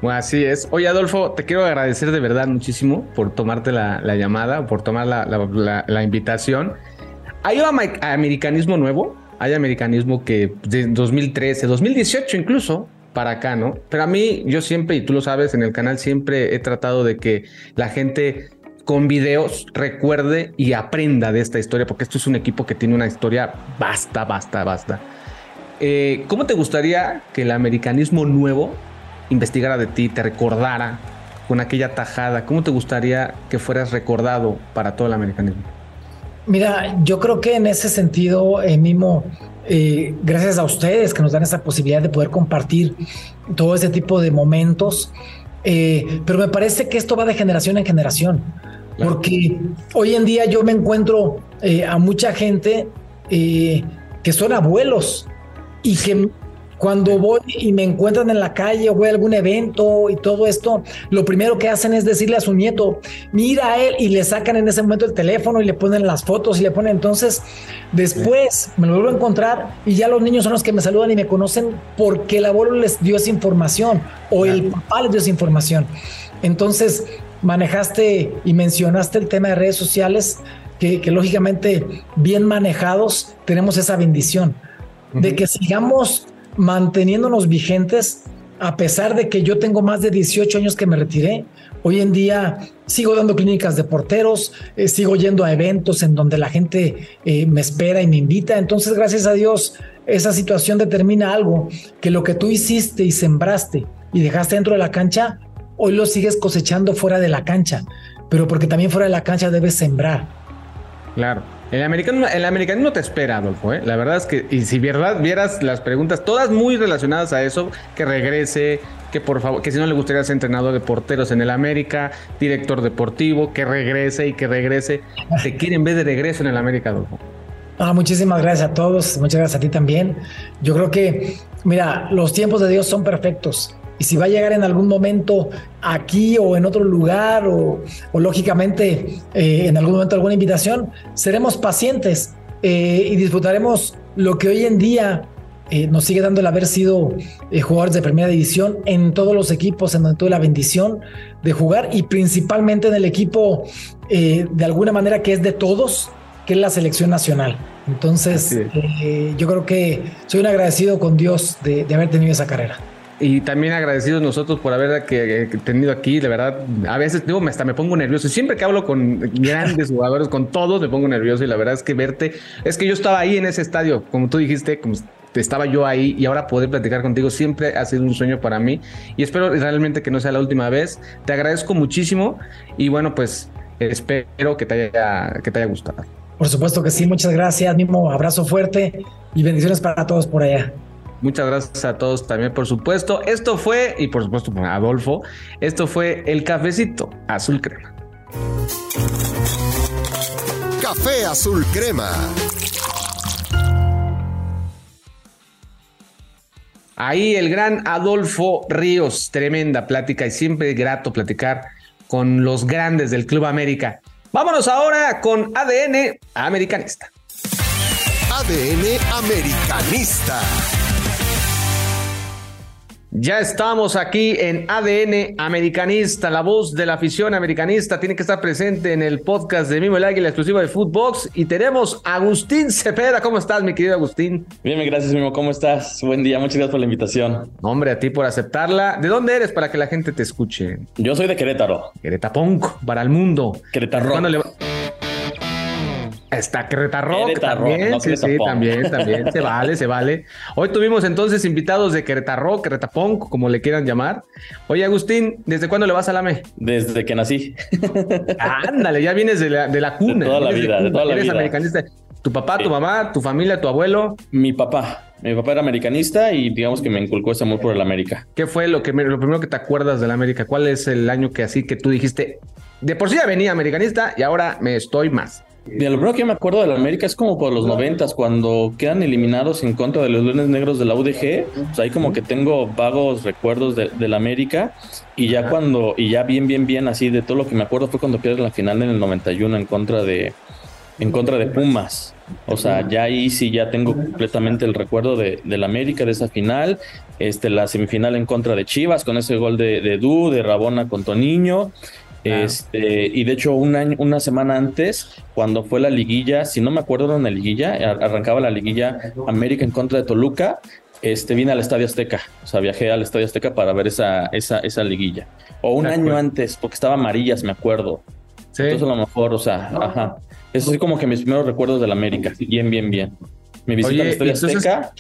Bueno, así es. Oye, Adolfo, te quiero agradecer de verdad muchísimo por tomarte la, llamada, por tomar la, invitación. ¿Hay americanismo nuevo? Hay americanismo que de 2013, 2018 incluso, para acá, ¿no? Pero a mí, yo siempre, y tú lo sabes, en el canal siempre he tratado de que la gente con videos recuerde y aprenda de esta historia, porque esto es un equipo que tiene una historia basta, basta, basta. Eh, ¿Cómo te gustaría que el americanismo nuevo investigara de ti, te recordara con aquella tajada? ¿Cómo te gustaría que fueras recordado para todo el americanismo? Mira, yo creo que en ese sentido, eh, Mimo, eh, gracias a ustedes que nos dan esa posibilidad de poder compartir todo ese tipo de momentos, eh, pero me parece que esto va de generación en generación, porque hoy en día yo me encuentro a mucha gente que son abuelos y que cuando voy y me encuentran en la calle o voy a algún evento y todo esto, lo primero que hacen es decirle a su nieto, mira a él y le sacan en ese momento el teléfono y le ponen las fotos y le ponen. Entonces, después me lo vuelvo a encontrar y ya los niños son los que me saludan y me conocen porque el abuelo les dio esa información o el papá les dio esa información. Entonces, manejaste y mencionaste el tema de redes sociales que, lógicamente bien manejados tenemos esa bendición de que sigamos manteniéndonos vigentes a pesar de que yo tengo más de 18 años que me retiré, hoy en día sigo dando clínicas de porteros, eh, sigo yendo a eventos en donde la gente eh, me espera y me invita. Entonces, gracias a Dios, esa situación determina algo, que lo que tú hiciste y sembraste y dejaste dentro de la cancha, hoy lo sigues cosechando fuera de la cancha, pero porque también fuera de la cancha debes sembrar. Claro. El americano, el americano no te espera, Adolfo. ¿eh? La verdad es que, y si verdad vieras las preguntas, todas muy relacionadas a eso, que regrese, que por favor, que si no le gustaría ser entrenador de porteros en el América, director deportivo, que regrese y que regrese. Te quieren ver de regreso en el América, Adolfo. Ah, muchísimas gracias a todos, muchas gracias a ti también. Yo creo que, mira, los tiempos de Dios son perfectos. Y si va a llegar en algún momento aquí o en otro lugar o, lógicamente eh, en algún momento alguna invitación, seremos pacientes eh, y disfrutaremos lo que hoy en día eh, nos sigue dando el haber sido jugadores de primera división en todos los equipos en donde tuve la bendición de jugar y principalmente en el equipo de alguna manera que es de todos, que es la selección nacional. Entonces, yo creo que soy un agradecido con Dios de haber tenido esa carrera y también agradecidos nosotros por haber que, tenido aquí, de verdad, a veces digo, hasta me pongo nervioso. Siempre que hablo con grandes jugadores, con todos, me pongo nervioso y la verdad es que verte, es que yo estaba ahí en ese estadio, como tú dijiste, como estaba yo ahí y ahora poder platicar contigo siempre ha sido un sueño para mí y espero realmente que no sea la última vez. Te agradezco muchísimo y bueno, pues espero que te haya, que te haya gustado. Por supuesto que sí, muchas gracias, mismo abrazo fuerte y bendiciones para todos por allá. Muchas gracias a todos también, por supuesto. Esto fue, y por supuesto, Adolfo, esto fue el cafecito azul crema. Café azul crema. Ahí el gran Adolfo Ríos, tremenda plática y siempre grato platicar con los grandes del Club América. Vámonos ahora con ADN Americanista. ADN Americanista. Ya estamos aquí en ADN Americanista, la voz de la afición americanista tiene que estar presente en el podcast de Mimo el Águila exclusivo de Footbox y tenemos a Agustín Cepeda. ¿Cómo estás, mi querido Agustín? Bien, gracias, Mimo. ¿Cómo estás? Buen día, muchas gracias por la invitación. Hombre, a ti por aceptarla. ¿De dónde eres para que la gente te escuche? Yo soy de Querétaro. Querétaponco, para el mundo. Querétaro. ¿Cuándo le Está Querétaro también, sí, sí, también, también, se vale, se vale. Hoy tuvimos entonces invitados de Querétaro, Querétapón, como le quieran llamar. Oye, Agustín, ¿desde cuándo le vas a la ME? Desde que nací. Ándale, ya vienes de la, de la cuna. De toda la vida, de, toda la Eres americanista. ¿Tu papá, tu mamá, tu familia, tu abuelo? Mi papá. Mi papá era americanista y digamos que me inculcó ese amor por el América. ¿Qué fue lo, que, lo primero que te acuerdas del América? ¿Cuál es el año que así que tú dijiste, de por sí ya venía americanista y ahora me estoy más? De lo primero que me acuerdo de la América es como por los noventas, cuando quedan eliminados en contra de los Leones Negros de la UDG. Pues ahí como que tengo vagos recuerdos de, la América. Y ya cuando, y ya bien, bien, bien, así de todo lo que me acuerdo fue cuando pierden la final en el 91 en contra de, en contra de Pumas. O sea, ya ahí sí ya tengo completamente el recuerdo de, la América, de esa final. Este, la semifinal en contra de Chivas, con ese gol de, de Du, de Rabona con Toniño. Este, y de hecho, un año, una semana antes, cuando fue la liguilla, si no me acuerdo, era una liguilla, arrancaba la liguilla América en contra de Toluca, este, vine al Estadio Azteca, o sea, viajé al Estadio Azteca para ver esa, esa, esa liguilla. O un año antes, porque estaba amarillas, me acuerdo. Entonces a lo mejor, o sea, ajá. Eso sí como que mis primeros recuerdos de la América. Bien, bien, bien. Mi visita al Estadio Azteca.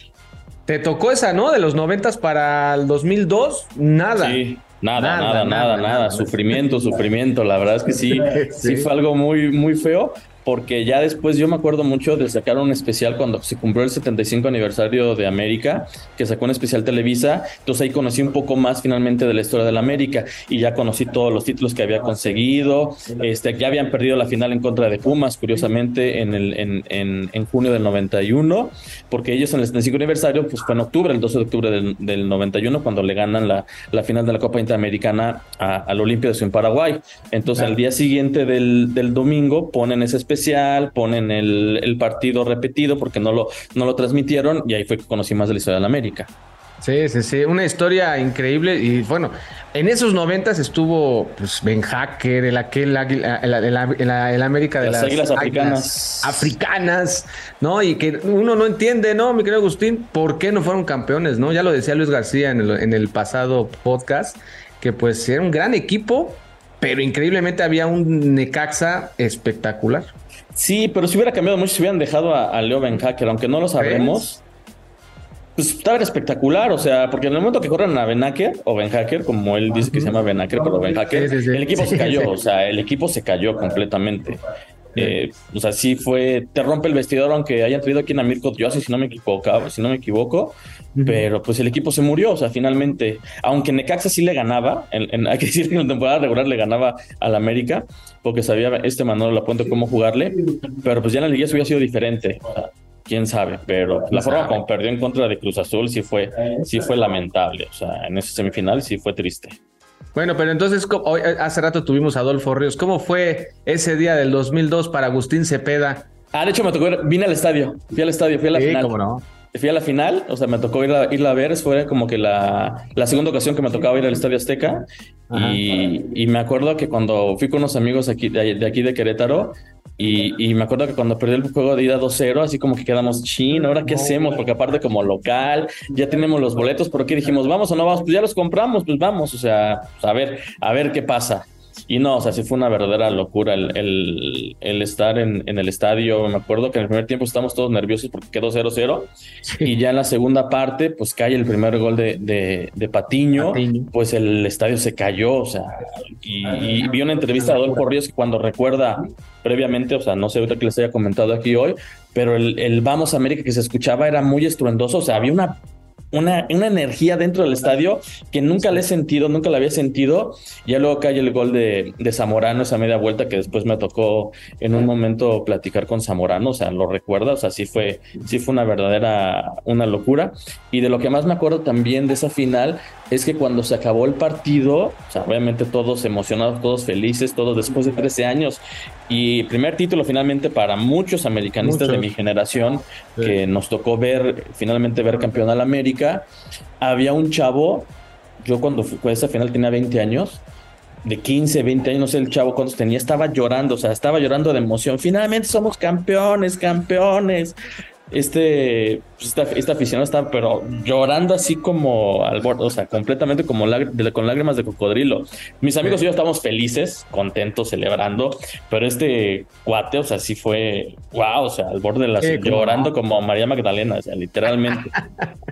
Te tocó esa, ¿no? De los noventas para el 2002, nada. Sí, Nada, nada, nada, nada, Sufrimiento, sufrimiento. La verdad es que sí, sí, fue algo muy, muy feo porque ya después yo me acuerdo mucho de sacar un especial cuando se cumplió el 75 aniversario de América, que sacó un especial Televisa, entonces ahí conocí un poco más finalmente de la historia de la América y ya conocí todos los títulos que había conseguido, este, ya habían perdido la final en contra de Pumas, curiosamente, en, el, en, en, en junio del 91, porque ellos en el 75 aniversario, pues fue en octubre, el 12 de octubre del, del 91, cuando le ganan la, la final de la Copa Interamericana al Olimpia de Ciudad Paraguay. Entonces al día siguiente del, del domingo ponen ese especial ponen el, partido repetido porque no lo, no lo transmitieron y ahí fue que conocí más de la historia de la América. Sí, sí, sí, una historia increíble y bueno, en esos noventas estuvo pues Ben Hacker, el aquel águila- el, el- el- el América de Las las, águilas águilas africanas, ¿no? Y que uno no entiende, ¿no? Mi querido Agustín, ¿por qué no fueron campeones, no? Ya lo decía Luis García en el, en el pasado podcast, que pues era un gran equipo, pero increíblemente había un Necaxa espectacular. Sí, pero si hubiera cambiado mucho, si hubieran dejado a, a Leo Ben Hacker, aunque no lo sabremos, pues estaba espectacular, o sea, porque en el momento que corran a Ben Hacker, o Ben Hacker, como él dice que se llama Ben Hacker, pero Ben Hacker, el equipo se cayó, o sea, el equipo se cayó completamente. Eh, o sea, sí fue, te rompe el vestidor, aunque hayan traído aquí a Mirko Diossi, si no me equivocaba, si no me equivoco, pero pues el equipo se murió, o sea, finalmente, aunque Necaxa sí le ganaba, en- en- hay que decir que en la temporada regular le ganaba al América, porque sabía este Manolo Lapuente cómo jugarle, pero pues ya en la liga eso hubiera sido diferente, o sea, quién sabe, pero la forma como perdió en contra de Cruz Azul sí fue, sí fue lamentable, o sea, en ese semifinal sí fue triste. Bueno, pero entonces, ¿cómo- hoy, eh, hace rato tuvimos a Adolfo Ríos. ¿Cómo fue ese día del 2002 para Agustín Cepeda? Ah, de hecho me tocó ir, vine al estadio, fui al estadio, fui a la Sí, final. cómo no. Fui a la final, o sea, me tocó ir a, irla a ver, fue como que la, la segunda ocasión que me tocaba ir al Estadio Azteca. Ajá. Y, y me acuerdo que cuando fui con unos amigos aquí, de, de aquí de Querétaro, y, y me acuerdo que cuando perdí el juego de ida 2-0, así como que quedamos, chin, ¿ahora qué hacemos? Porque aparte como local, ya tenemos los boletos, ¿por qué dijimos, vamos o no vamos? Pues ya los compramos, pues vamos, o sea, pues a ver, a ver qué pasa. Y no, o sea, sí fue una verdadera locura el, el, el estar en, en el estadio. Me acuerdo que en el primer tiempo estábamos todos nerviosos porque quedó 0-0. Y ya en la segunda parte, pues cae el primer gol de, de, de Patiño, Patiño. pues el estadio se cayó, o sea, y, y vi una entrevista de Adolfo Ríos que cuando recuerda previamente, o sea, no sé ahorita que les haya comentado aquí hoy, pero el, el Vamos América que se escuchaba era muy estruendoso, o sea, había una, una, una energía dentro del estadio que nunca le he sentido, nunca la había sentido, ya luego cae el gol de, de Zamorano, esa media vuelta que después me tocó en un momento platicar con Zamorano, o sea, lo recuerda, o sea, sí fue, sí fue una verdadera, una locura. Y de lo que más me acuerdo también de esa final es que cuando se acabó el partido, o sea, obviamente todos emocionados, todos felices, todos después de 13 años, y primer título finalmente para muchos americanistas de mi generación, Sí. que nos tocó ver, finalmente ver campeón al América, había un chavo, yo cuando fui esa final tenía 20 años, de 15, 20 años, no sé el chavo cuántos tenía, estaba llorando, o sea, estaba llorando de emoción. Finalmente somos campeones, campeones. Este, pues, esta, esta aficionado estaba, pero llorando así como al borde, o sea, completamente como de- con lágrimas de cocodrilo. Mis amigos y yo estábamos felices, contentos, celebrando, pero este cuate, o sea, sí fue, wow, o sea, al borde de la llorando no. como María Magdalena, o sea, literalmente.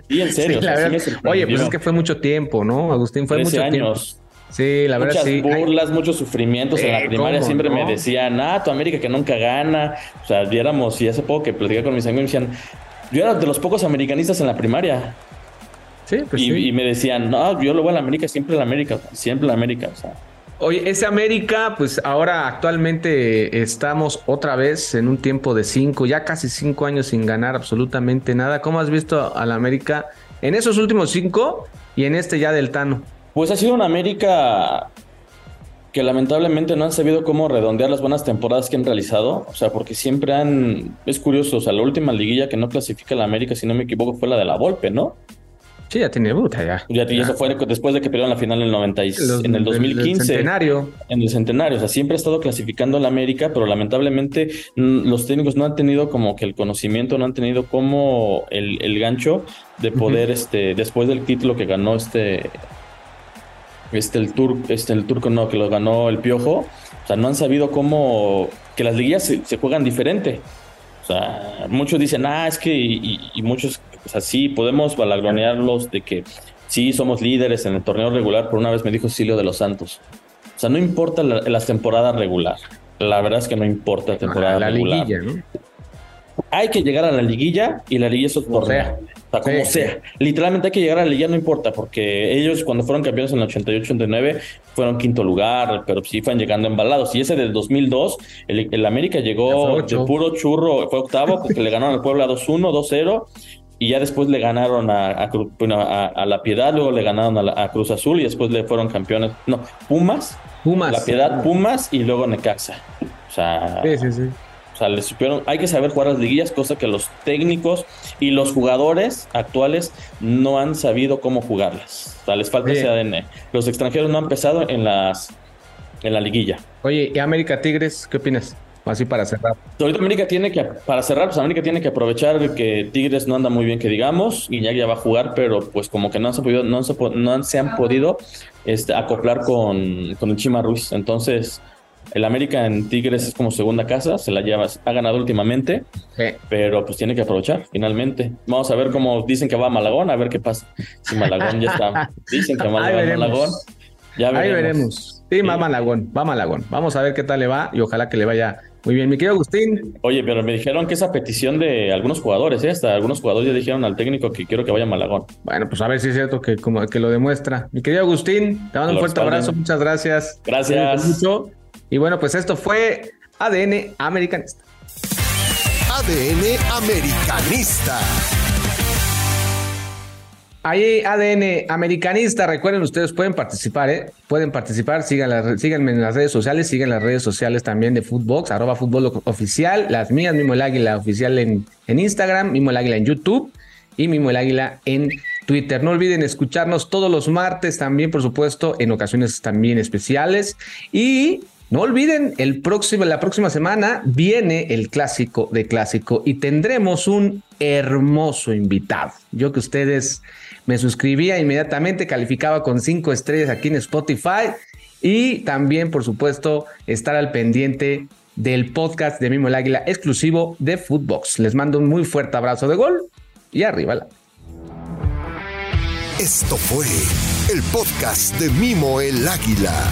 Y en serio, Sí, la o sea, sí verdad. me sorprendió. Oye, pues es que fue mucho tiempo, ¿no? Agustín, fue 13 mucho años. tiempo. Sí, la verdad Muchas sí. Ay, burlas, muchos sufrimientos. en la Eh, primaria ¿cómo siempre me decían, ah, tu América que nunca gana. O sea, diéramos, y hace poco que platicé con mis amigos, me decían, yo era de los pocos americanistas en la primaria. sí, pues y, sí. y me decían, no, yo lo voy a la América, siempre la América, siempre la América. O sea, Oye, ese América, pues ahora actualmente estamos otra vez en un tiempo de cinco, ya casi cinco años sin ganar absolutamente nada. ¿Cómo has visto al América en esos últimos cinco y en este ya del Tano? Pues ha sido una América que lamentablemente no han sabido cómo redondear las buenas temporadas que han realizado. O sea, porque siempre han. Es curioso, o sea, la última liguilla que no clasifica la América, si no me equivoco, fue la de la Volpe, ¿no? Sí, ya tiene puta ya. Ya, y eso fue después de que perdieron la final en el, 90 y- Los- en el del- del 2015. centenario. En el centenario, o sea, siempre ha estado clasificando la América, pero lamentablemente mm, los técnicos no han tenido como que el conocimiento, no han tenido como el, el gancho de poder, este, después del título que ganó este, este el tur, este el turco no, que lo ganó el Piojo, o sea, no han sabido cómo que las liguillas se, se juegan diferente. O sea, muchos dicen, ah, es que, y, y- muchos, o sea, sí, podemos balagronearlos de que sí somos líderes en el torneo regular, pero una vez me dijo Silvio de los Santos. O sea, no importa la, las temporadas regular. La verdad es que no importa la temporada la regular. liguilla, ¿no? Hay que llegar a la liguilla y la liguilla es otro Como torneo. sea. O sea, como Sí, sea. Literalmente hay que llegar a la liguilla, no importa, porque ellos cuando fueron campeones en el 88-89 fueron quinto lugar, pero sí fueron llegando embalados. Y ese del 2002, el, el América llegó de puro churro, fue octavo, porque le ganaron al Puebla 2-1, 2-0. Y ya después le ganaron a, a La Piedad, luego le ganaron a, la- a Cruz Azul y después le fueron campeones. No, Pumas, Pumas. La Piedad, Pumas y luego Necaxa. O sea, Sí, sí, sí. O sea, les supieron, hay que saber jugar las liguillas, cosa que los técnicos y los jugadores actuales no han sabido cómo jugarlas. O sea, les falta ese ADN. Los extranjeros no han empezado en las en la liguilla. Oye, ¿y América Tigres? ¿Qué opinas? Así para cerrar. Ahorita América tiene que, para cerrar, pues América tiene que aprovechar que Tigres no anda muy bien, que digamos, y ya va a jugar, pero pues como que no se, podido, no se, no se han podido este, acoplar con, con el Chima Ruiz. Entonces, el América en Tigres es como segunda casa, se la lleva, ha ganado últimamente, pero pues tiene que aprovechar finalmente. Vamos a ver cómo dicen que va a Malagón, a ver qué pasa. Si Malagón ya está, dicen que va a Malagón. Ya veremos. Ahí veremos. Sí, va Malagón, va Malagón. Vamos a ver qué tal le va y ojalá que le vaya muy bien, mi querido Agustín. Oye, pero me dijeron que esa petición de algunos jugadores, ¿eh? hasta algunos jugadores ya dijeron al técnico que quiero que vaya a Malagón. Bueno, pues a ver si es cierto que, como, que lo demuestra. Mi querido Agustín, te mando un fuerte abrazo, muchas gracias. Gracias. Mucho. Y bueno, pues esto fue ADN Americanista. ADN Americanista. Ahí ADN Americanista, recuerden ustedes pueden participar, ¿eh? Pueden participar, síganme, síganme en las redes sociales, sigan las redes sociales también de Footbox, arroba fútbol oficial, las mías, Mimo el Águila oficial en, en Instagram, Mimo el Águila en YouTube y Mimo el Águila en Twitter. No olviden escucharnos todos los martes también, por supuesto, en ocasiones también especiales. Y no olviden, el próximo, la próxima semana viene el clásico de clásico y tendremos un hermoso invitado. Yo que ustedes me suscribía inmediatamente, calificaba con cinco estrellas aquí en Spotify y también, por supuesto, estar al pendiente del podcast de Mimo el Águila exclusivo de Footbox. Les mando un muy fuerte abrazo de gol y arriba. Esto fue el podcast de Mimo el Águila